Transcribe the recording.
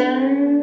じ。